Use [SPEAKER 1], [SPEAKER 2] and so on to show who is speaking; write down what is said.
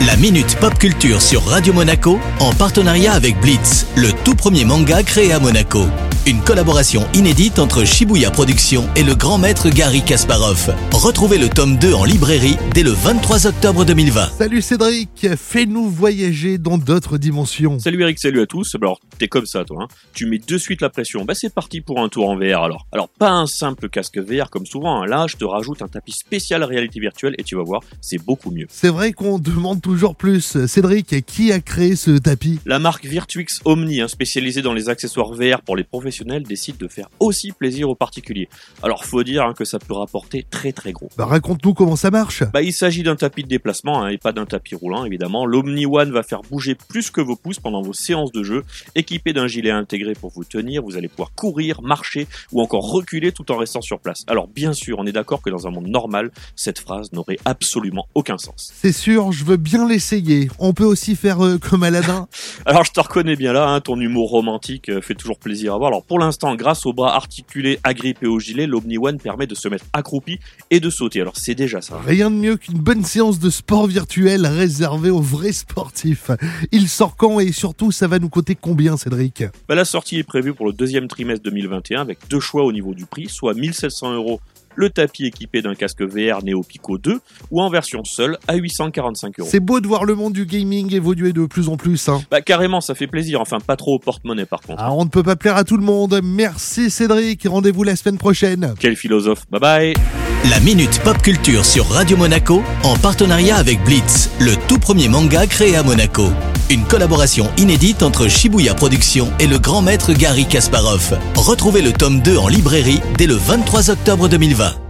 [SPEAKER 1] La Minute Pop Culture sur Radio Monaco en partenariat avec Blitz, le tout premier manga créé à Monaco. Une collaboration inédite entre Shibuya Productions et le grand maître Gary Kasparov. Retrouvez le tome 2 en librairie dès le 23 octobre 2020.
[SPEAKER 2] Salut Cédric, fais-nous voyager dans d'autres dimensions.
[SPEAKER 3] Salut Eric, salut à tous. Alors, t'es comme ça, toi. Hein. Tu mets de suite la pression. Bah, c'est parti pour un tour en VR alors. Alors, pas un simple casque VR comme souvent. Hein. Là, je te rajoute un tapis spécial réalité virtuelle et tu vas voir, c'est beaucoup mieux.
[SPEAKER 2] C'est vrai qu'on demande toujours plus. Cédric, qui a créé ce tapis?
[SPEAKER 3] La marque Virtuix Omni, hein, spécialisée dans les accessoires VR pour les professionnels décide de faire aussi plaisir aux particuliers. Alors faut dire hein, que ça peut rapporter très très gros.
[SPEAKER 2] Bah raconte-nous comment ça marche.
[SPEAKER 3] Bah il s'agit d'un tapis de déplacement hein, et pas d'un tapis roulant évidemment. L'Omni One va faire bouger plus que vos pouces pendant vos séances de jeu. Équipé d'un gilet intégré pour vous tenir, vous allez pouvoir courir, marcher ou encore reculer tout en restant sur place. Alors bien sûr, on est d'accord que dans un monde normal, cette phrase n'aurait absolument aucun sens.
[SPEAKER 2] C'est sûr, je veux bien l'essayer. On peut aussi faire euh, comme Aladdin.
[SPEAKER 3] Alors je te reconnais bien là, hein, ton humour romantique euh, fait toujours plaisir à voir. Alors pour l'instant, grâce aux bras articulés agrippés au gilet, l'Omni One permet de se mettre accroupi et de sauter. Alors c'est déjà ça.
[SPEAKER 2] Rien de mieux qu'une bonne séance de sport virtuel réservée aux vrais sportifs. Il sort quand et surtout ça va nous coûter combien Cédric?
[SPEAKER 3] Bah, La sortie est prévue pour le deuxième trimestre 2021 avec deux choix au niveau du prix, soit 1700 euros le tapis équipé d'un casque VR Neo Pico 2 ou en version seule à 845 euros.
[SPEAKER 2] C'est beau de voir le monde du gaming évoluer de plus en plus. Hein.
[SPEAKER 3] Bah carrément, ça fait plaisir. Enfin, pas trop au porte-monnaie par contre.
[SPEAKER 2] Ah, on ne peut pas plaire à tout le monde. Merci Cédric. Rendez-vous la semaine prochaine.
[SPEAKER 3] Quel philosophe. Bye bye.
[SPEAKER 1] La Minute Pop Culture sur Radio Monaco en partenariat avec Blitz, le tout premier manga créé à Monaco. Une collaboration inédite entre Shibuya Productions et le grand maître Gary Kasparov. Retrouvez le tome 2 en librairie dès le 23 octobre 2020.